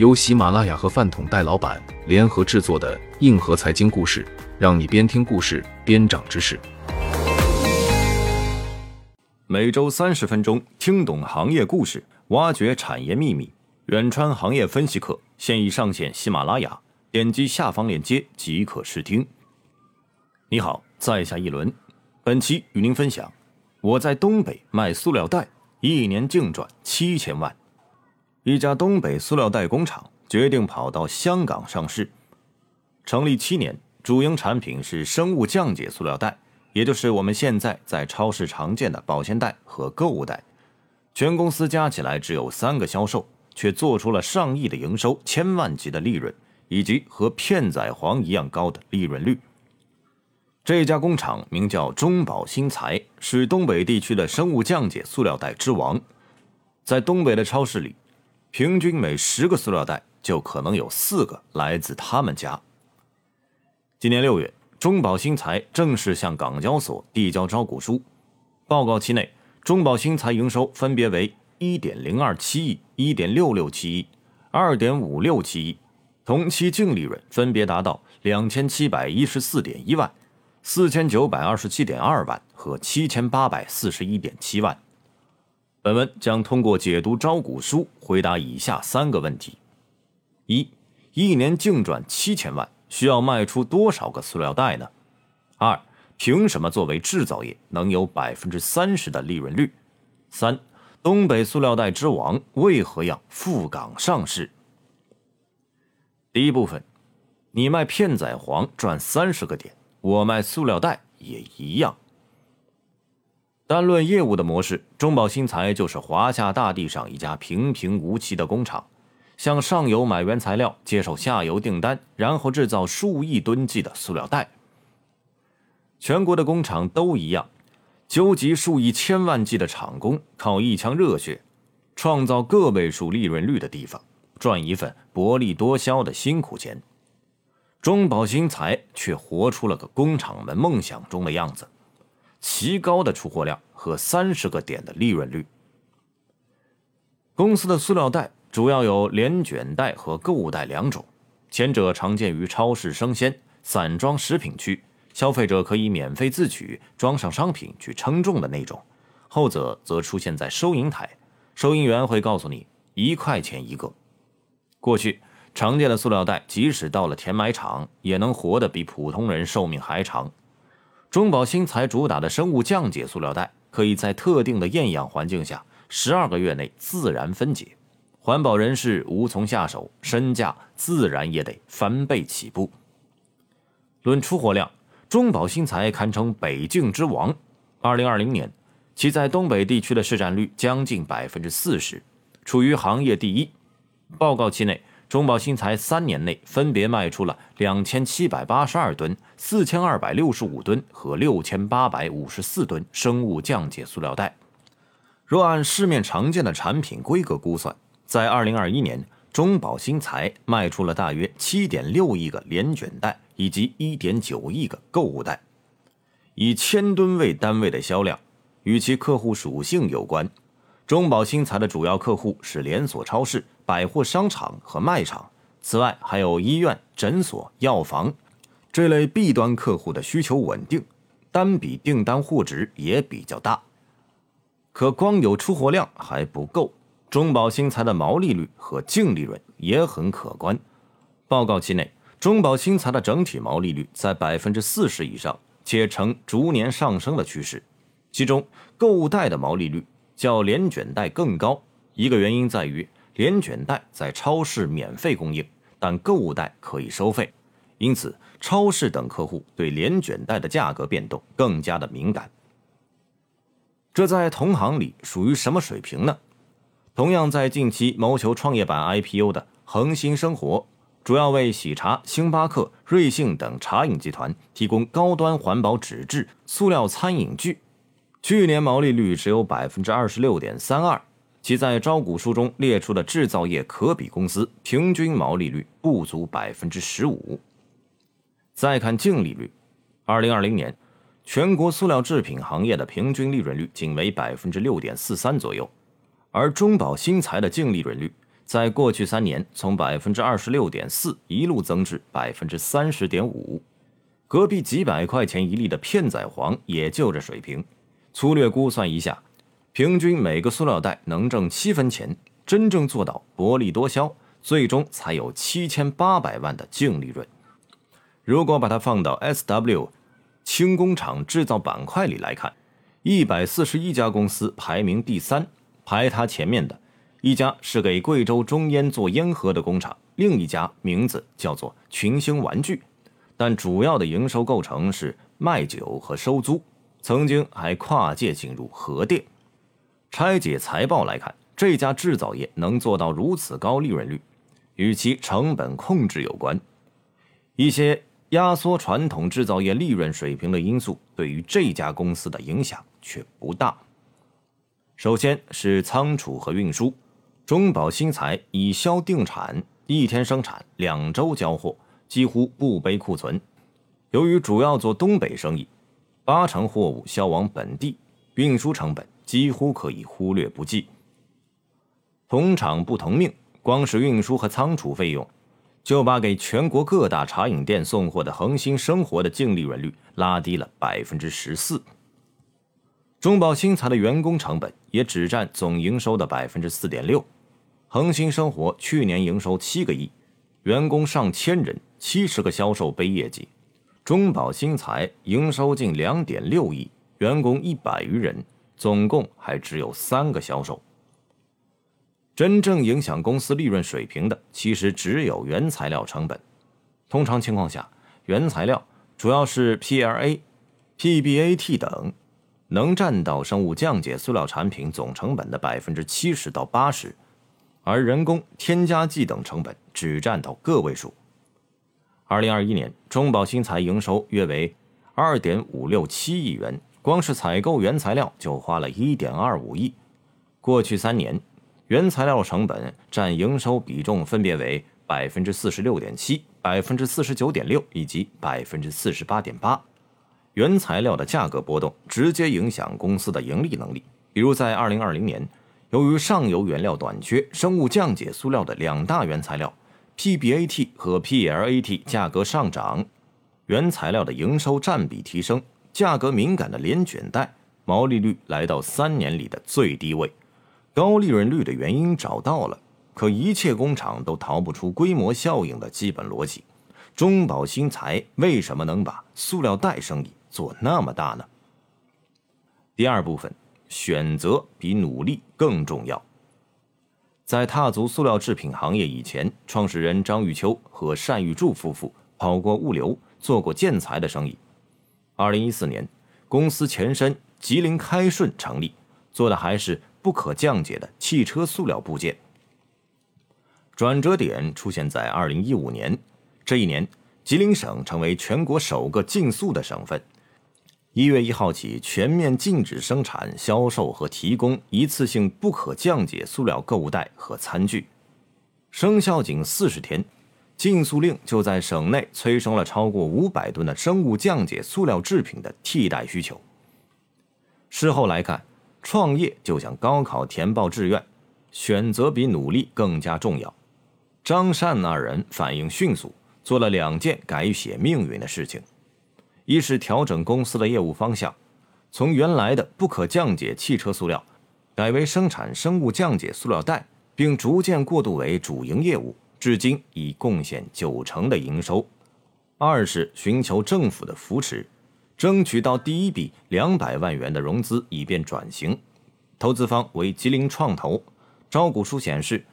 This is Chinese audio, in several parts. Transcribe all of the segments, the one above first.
由喜马拉雅和饭桶戴老板联合制作的硬核财经故事，让你边听故事边长知识。每周三十分钟，听懂行业故事，挖掘产业秘密。远川行业分析课现已上线喜马拉雅，点击下方链接即可试听。你好，在下一轮，本期与您分享：我在东北卖塑料袋，一年净赚七千万。一家东北塑料袋工厂决定跑到香港上市。成立七年，主营产品是生物降解塑料袋，也就是我们现在在超市常见的保鲜袋和购物袋。全公司加起来只有三个销售，却做出了上亿的营收、千万级的利润，以及和片仔癀一样高的利润率。这家工厂名叫中宝新材，是东北地区的生物降解塑料袋之王。在东北的超市里，平均每十个塑料袋就可能有四个来自他们家。今年六月，中宝新材正式向港交所递交招股书。报告期内，中宝新材营收分别为一点零二七亿、一点六六七亿、二点五六七亿，同期净利润分别达到两千七百一十四点一万。四千九百二十七点二万和七千八百四十一点七万。本文将通过解读招股书回答以下三个问题：一、一年净赚七千万，需要卖出多少个塑料袋呢？二、凭什么作为制造业能有百分之三十的利润率？三、东北塑料袋之王为何要赴港上市？第一部分，你卖片仔癀赚三十个点。我卖塑料袋也一样。单论业务的模式，中宝新材就是华夏大地上一家平平无奇的工厂，向上游买原材料，接受下游订单，然后制造数亿吨计的塑料袋。全国的工厂都一样，纠集数以千万计的厂工，靠一腔热血，创造个位数利润率的地方，赚一份薄利多销的辛苦钱。中宝新材却活出了个工厂们梦想中的样子：奇高的出货量和三十个点的利润率。公司的塑料袋主要有连卷袋和购物袋两种，前者常见于超市生鲜、散装食品区，消费者可以免费自取，装上商品去称重的那种；后者则出现在收银台，收银员会告诉你一块钱一个。过去。常见的塑料袋，即使到了填埋场，也能活得比普通人寿命还长。中宝新材主打的生物降解塑料袋，可以在特定的厌氧环境下，十二个月内自然分解，环保人士无从下手，身价自然也得翻倍起步。论出货量，中宝新材堪称北境之王。二零二零年，其在东北地区的市占率将近百分之四十，处于行业第一。报告期内。中宝新材三年内分别卖出了两千七百八十二吨、四千二百六十五吨和六千八百五十四吨生物降解塑料袋。若按市面常见的产品规格估算，在二零二一年，中宝新材卖出了大约七点六亿个连卷袋以及一点九亿个购物袋。以千吨为单位的销量，与其客户属性有关。中宝新材的主要客户是连锁超市、百货商场和卖场，此外还有医院、诊所、药房这类 B 端客户的需求稳定，单笔订单货值也比较大。可光有出货量还不够，中宝新材的毛利率和净利润也很可观。报告期内，中宝新材的整体毛利率在百分之四十以上，且呈逐年上升的趋势，其中购物袋的毛利率。较连卷袋更高，一个原因在于连卷袋在超市免费供应，但购物袋可以收费，因此超市等客户对连卷袋的价格变动更加的敏感。这在同行里属于什么水平呢？同样在近期谋求创业板 IPO 的恒星生活，主要为喜茶、星巴克、瑞幸等茶饮集团提供高端环保纸质塑料餐饮具。去年毛利率只有百分之二十六点三二，其在招股书中列出的制造业可比公司平均毛利率不足百分之十五。再看净利率，二零二零年全国塑料制品行业的平均利润率仅为百分之六点四三左右，而中宝新材的净利润率在过去三年从百分之二十六点四一路增至百分之三十点五。隔壁几百块钱一粒的片仔癀也就这水平。粗略估算一下，平均每个塑料袋能挣七分钱，真正做到薄利多销，最终才有七千八百万的净利润。如果把它放到 SW 轻工厂制造板块里来看，一百四十一家公司排名第三，排它前面的一家是给贵州中烟做烟盒的工厂，另一家名字叫做群星玩具。但主要的营收构成是卖酒和收租，曾经还跨界进入核电。拆解财报来看，这家制造业能做到如此高利润率，与其成本控制有关。一些压缩传统制造业利润水平的因素，对于这家公司的影响却不大。首先是仓储和运输，中宝新材以销定产，一天生产，两周交货。几乎不背库存，由于主要做东北生意，八成货物销往本地，运输成本几乎可以忽略不计。同厂不同命，光是运输和仓储费用，就把给全国各大茶饮店送货的恒星生活的净利润率拉低了百分之十四。中宝新材的员工成本也只占总营收的百分之四点六，恒星生活去年营收七个亿，员工上千人。七十个销售杯业绩，中宝新材营收近两点六亿，员工一百余人，总共还只有三个销售。真正影响公司利润水平的，其实只有原材料成本。通常情况下，原材料主要是 PLA、PBAT 等，能占到生物降解塑料产品总成本的百分之七十到八十，而人工、添加剂等成本只占到个位数。二零二一年，中宝新材营收约为二点五六七亿元，光是采购原材料就花了一点二五亿。过去三年，原材料成本占营收比重分别为百分之四十六点七、百分之四十九点六以及百分之四十八点八。原材料的价格波动直接影响公司的盈利能力。比如在二零二零年，由于上游原料短缺，生物降解塑料的两大原材料。PBAT 和 PLAT 价格上涨，原材料的营收占比提升，价格敏感的连卷袋毛利率来到三年里的最低位，高利润率的原因找到了，可一切工厂都逃不出规模效应的基本逻辑。中宝新材为什么能把塑料袋生意做那么大呢？第二部分，选择比努力更重要。在踏足塑料制品行业以前，创始人张玉秋和单玉柱夫妇跑过物流，做过建材的生意。二零一四年，公司前身吉林开顺成立，做的还是不可降解的汽车塑料部件。转折点出现在二零一五年，这一年，吉林省成为全国首个禁塑的省份。一月一号起，全面禁止生产、销售和提供一次性不可降解塑料购物袋和餐具。生效仅四十天，禁塑令就在省内催生了超过五百吨的生物降解塑料制品的替代需求。事后来看，创业就像高考填报志愿，选择比努力更加重要。张善二人反应迅速，做了两件改写命运的事情。一是调整公司的业务方向，从原来的不可降解汽车塑料，改为生产生物降解塑料袋，并逐渐过渡为主营业务，至今已贡献九成的营收。二是寻求政府的扶持，争取到第一笔两百万元的融资，以便转型。投资方为吉林创投，招股书显示，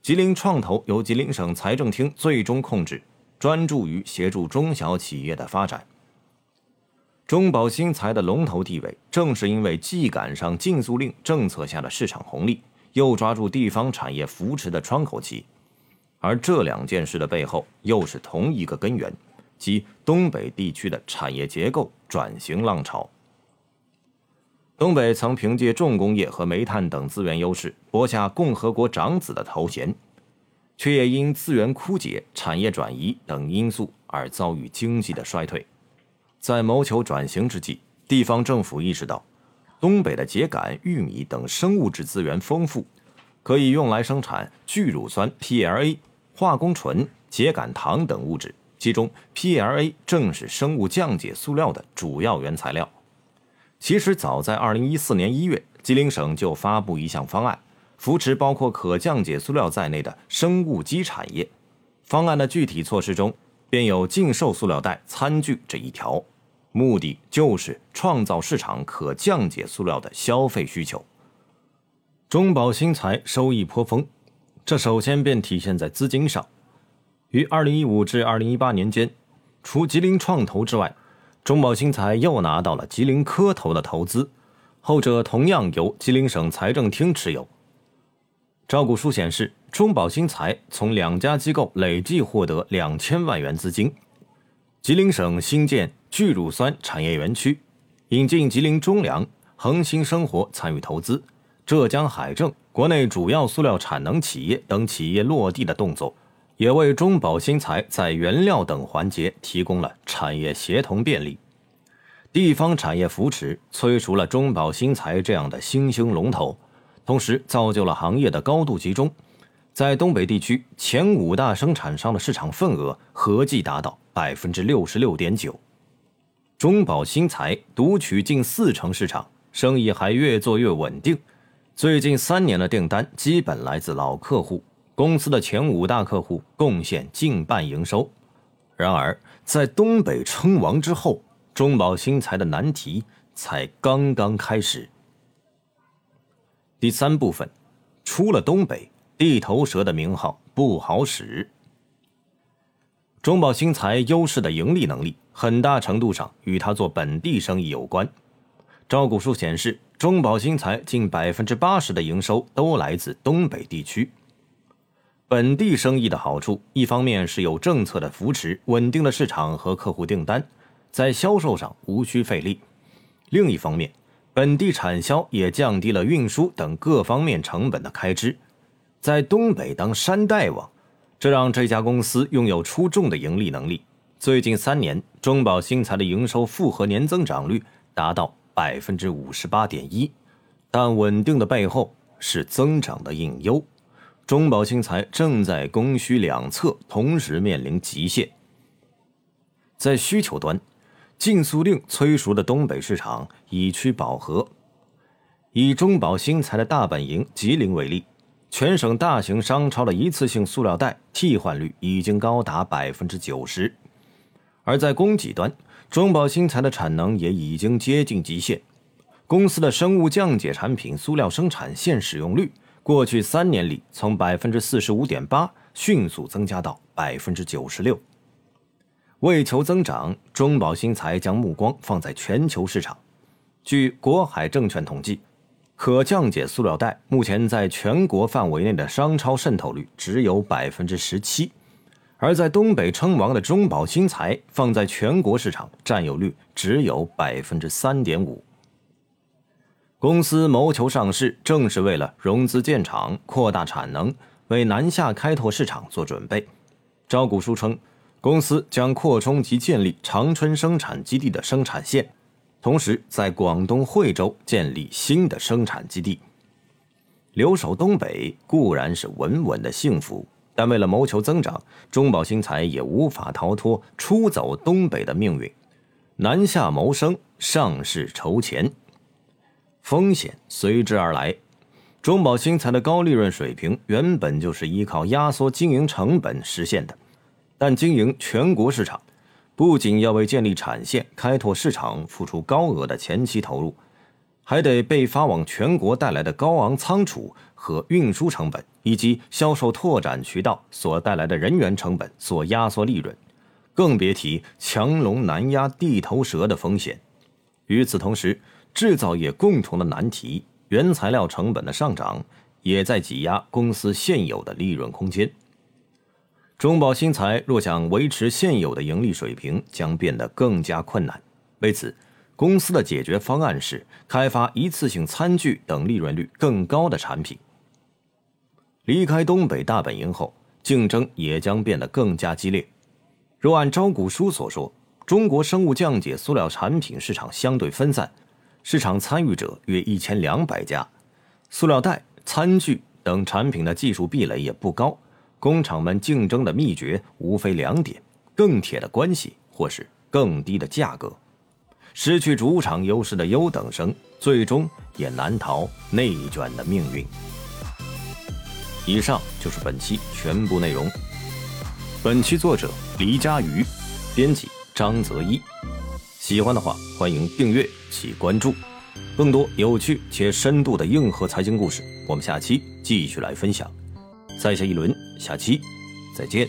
吉林创投由吉林省财政厅最终控制，专注于协助中小企业的发展。中宝新材的龙头地位，正是因为既赶上禁塑令政策下的市场红利，又抓住地方产业扶持的窗口期。而这两件事的背后，又是同一个根源，即东北地区的产业结构转型浪潮。东北曾凭借重工业和煤炭等资源优势，博下“共和国长子”的头衔，却也因资源枯竭、产业转移等因素而遭遇经济的衰退。在谋求转型之际，地方政府意识到，东北的秸秆、玉米等生物质资源丰富，可以用来生产聚乳酸 （PLA）、化工醇、秸秆糖等物质，其中 PLA 正是生物降解塑料的主要原材料。其实，早在2014年1月，吉林省就发布一项方案，扶持包括可降解塑料在内的生物基产业。方案的具体措施中，便有禁售塑料袋、餐具这一条，目的就是创造市场可降解塑料的消费需求。中宝新材收益颇丰，这首先便体现在资金上。于2015至2018年间，除吉林创投之外，中宝新材又拿到了吉林科投的投资，后者同样由吉林省财政厅持有。招股书显示，中宝新材从两家机构累计获得两千万元资金，吉林省新建聚乳酸产业园区，引进吉林中粮、恒星生活参与投资。浙江海政、国内主要塑料产能企业等企业落地的动作，也为中宝新材在原料等环节提供了产业协同便利。地方产业扶持催熟了中宝新材这样的新兴龙头，同时造就了行业的高度集中。在东北地区，前五大生产商的市场份额合计达到百分之六十六点九，中宝新材独取近四成市场，生意还越做越稳定。最近三年的订单基本来自老客户，公司的前五大客户贡献近半营收。然而，在东北称王之后，中宝新材的难题才刚刚开始。第三部分，出了东北，地头蛇的名号不好使。中宝新材优势的盈利能力，很大程度上与它做本地生意有关。招股书显示。中宝新材近百分之八十的营收都来自东北地区。本地生意的好处，一方面是有政策的扶持，稳定的市场和客户订单，在销售上无需费力；另一方面，本地产销也降低了运输等各方面成本的开支，在东北当山大王，这让这家公司拥有出众的盈利能力。最近三年，中宝新材的营收复合年增长率达到。百分之五十八点一，但稳定的背后是增长的隐忧。中宝新材正在供需两侧同时面临极限。在需求端，禁塑令催熟的东北市场已趋饱和。以中宝新材的大本营吉林为例，全省大型商超的一次性塑料袋替换率已经高达百分之九十，而在供给端。中宝新材的产能也已经接近极限，公司的生物降解产品塑料生产线使用率，过去三年里从百分之四十五点八迅速增加到百分之九十六。为求增长，中宝新材将目光放在全球市场。据国海证券统计，可降解塑料袋目前在全国范围内的商超渗透率只有百分之十七。而在东北称王的中宝新材，放在全国市场占有率只有百分之三点五。公司谋求上市，正是为了融资建厂、扩大产能，为南下开拓市场做准备。招股书称，公司将扩充及建立长春生产基地的生产线，同时在广东惠州建立新的生产基地。留守东北固然是稳稳的幸福。但为了谋求增长，中宝新材也无法逃脱出走东北的命运。南下谋生，上市筹钱，风险随之而来。中宝新材的高利润水平原本就是依靠压缩经营成本实现的，但经营全国市场，不仅要为建立产线、开拓市场付出高额的前期投入，还得被发往全国带来的高昂仓储和运输成本。以及销售拓展渠道所带来的人员成本所压缩利润，更别提强龙难压地头蛇的风险。与此同时，制造业共同的难题——原材料成本的上涨，也在挤压公司现有的利润空间。中宝新材若想维持现有的盈利水平，将变得更加困难。为此，公司的解决方案是开发一次性餐具等利润率更高的产品。离开东北大本营后，竞争也将变得更加激烈。若按招股书所说，中国生物降解塑料产品市场相对分散，市场参与者约一千两百家，塑料袋、餐具等产品的技术壁垒也不高，工厂们竞争的秘诀无非两点：更铁的关系，或是更低的价格。失去主场优势的优等生，最终也难逃内卷的命运。以上就是本期全部内容。本期作者黎佳瑜，编辑张泽一。喜欢的话，欢迎订阅及关注。更多有趣且深度的硬核财经故事，我们下期继续来分享。在下一轮，下期再见。